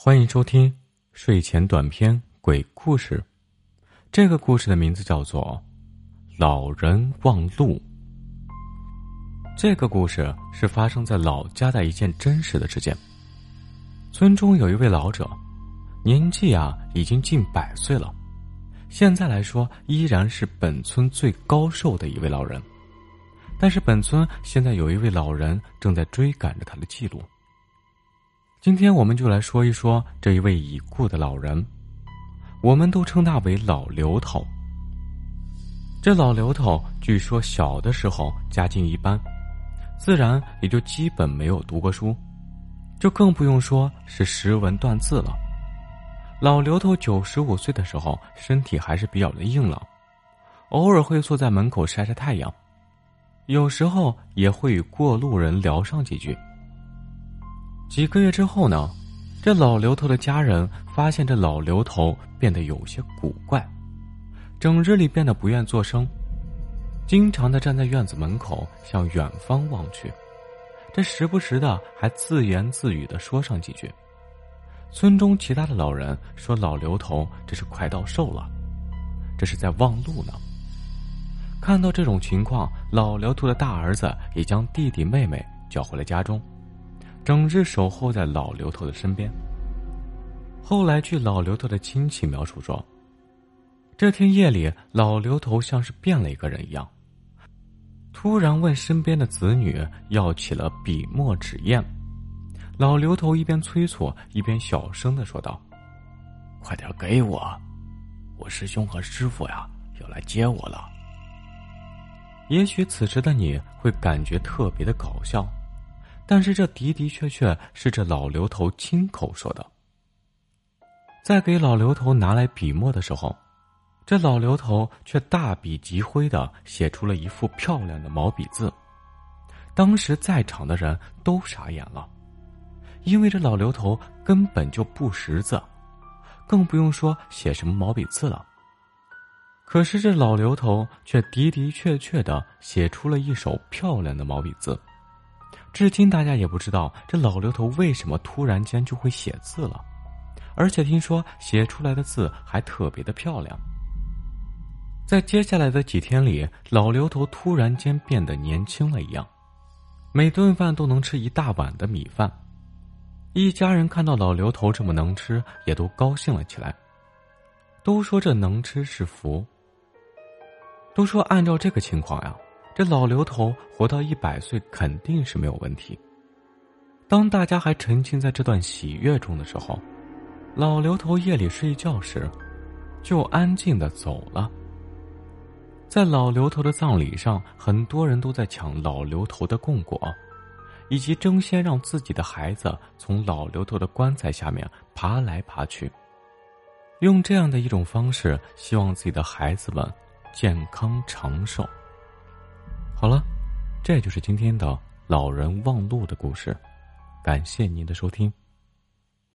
欢迎收听睡前短篇鬼故事。这个故事的名字叫做《老人忘路》。这个故事是发生在老家的一件真实的事件。村中有一位老者，年纪啊已经近百岁了，现在来说依然是本村最高寿的一位老人。但是本村现在有一位老人正在追赶着他的记录。今天我们就来说一说这一位已故的老人，我们都称他为老刘头。这老刘头据说小的时候家境一般，自然也就基本没有读过书，就更不用说是识文断字了。老刘头九十五岁的时候，身体还是比较的硬朗，偶尔会坐在门口晒晒太阳，有时候也会与过路人聊上几句。几个月之后呢，这老刘头的家人发现这老刘头变得有些古怪，整日里变得不愿作声，经常的站在院子门口向远方望去，这时不时的还自言自语的说上几句。村中其他的老人说老刘头这是快到寿了，这是在望路呢。看到这种情况，老刘头的大儿子也将弟弟妹妹叫回了家中。整日守候在老刘头的身边。后来，据老刘头的亲戚描述说，这天夜里，老刘头像是变了一个人一样，突然问身边的子女要起了笔墨纸砚。老刘头一边催促，一边小声的说道：“快点给我，我师兄和师傅呀要来接我了。”也许此时的你会感觉特别的搞笑。但是这的的确确是这老刘头亲口说的。在给老刘头拿来笔墨的时候，这老刘头却大笔疾挥的写出了一副漂亮的毛笔字。当时在场的人都傻眼了，因为这老刘头根本就不识字，更不用说写什么毛笔字了。可是这老刘头却的的确确的写出了一手漂亮的毛笔字。至今大家也不知道这老刘头为什么突然间就会写字了，而且听说写出来的字还特别的漂亮。在接下来的几天里，老刘头突然间变得年轻了一样，每顿饭都能吃一大碗的米饭。一家人看到老刘头这么能吃，也都高兴了起来，都说这能吃是福。都说按照这个情况呀。这老刘头活到一百岁肯定是没有问题。当大家还沉浸在这段喜悦中的时候，老刘头夜里睡觉时，就安静的走了。在老刘头的葬礼上，很多人都在抢老刘头的供果，以及争先让自己的孩子从老刘头的棺材下面爬来爬去，用这样的一种方式，希望自己的孩子们健康长寿。好了，这就是今天的老人忘路的故事，感谢您的收听。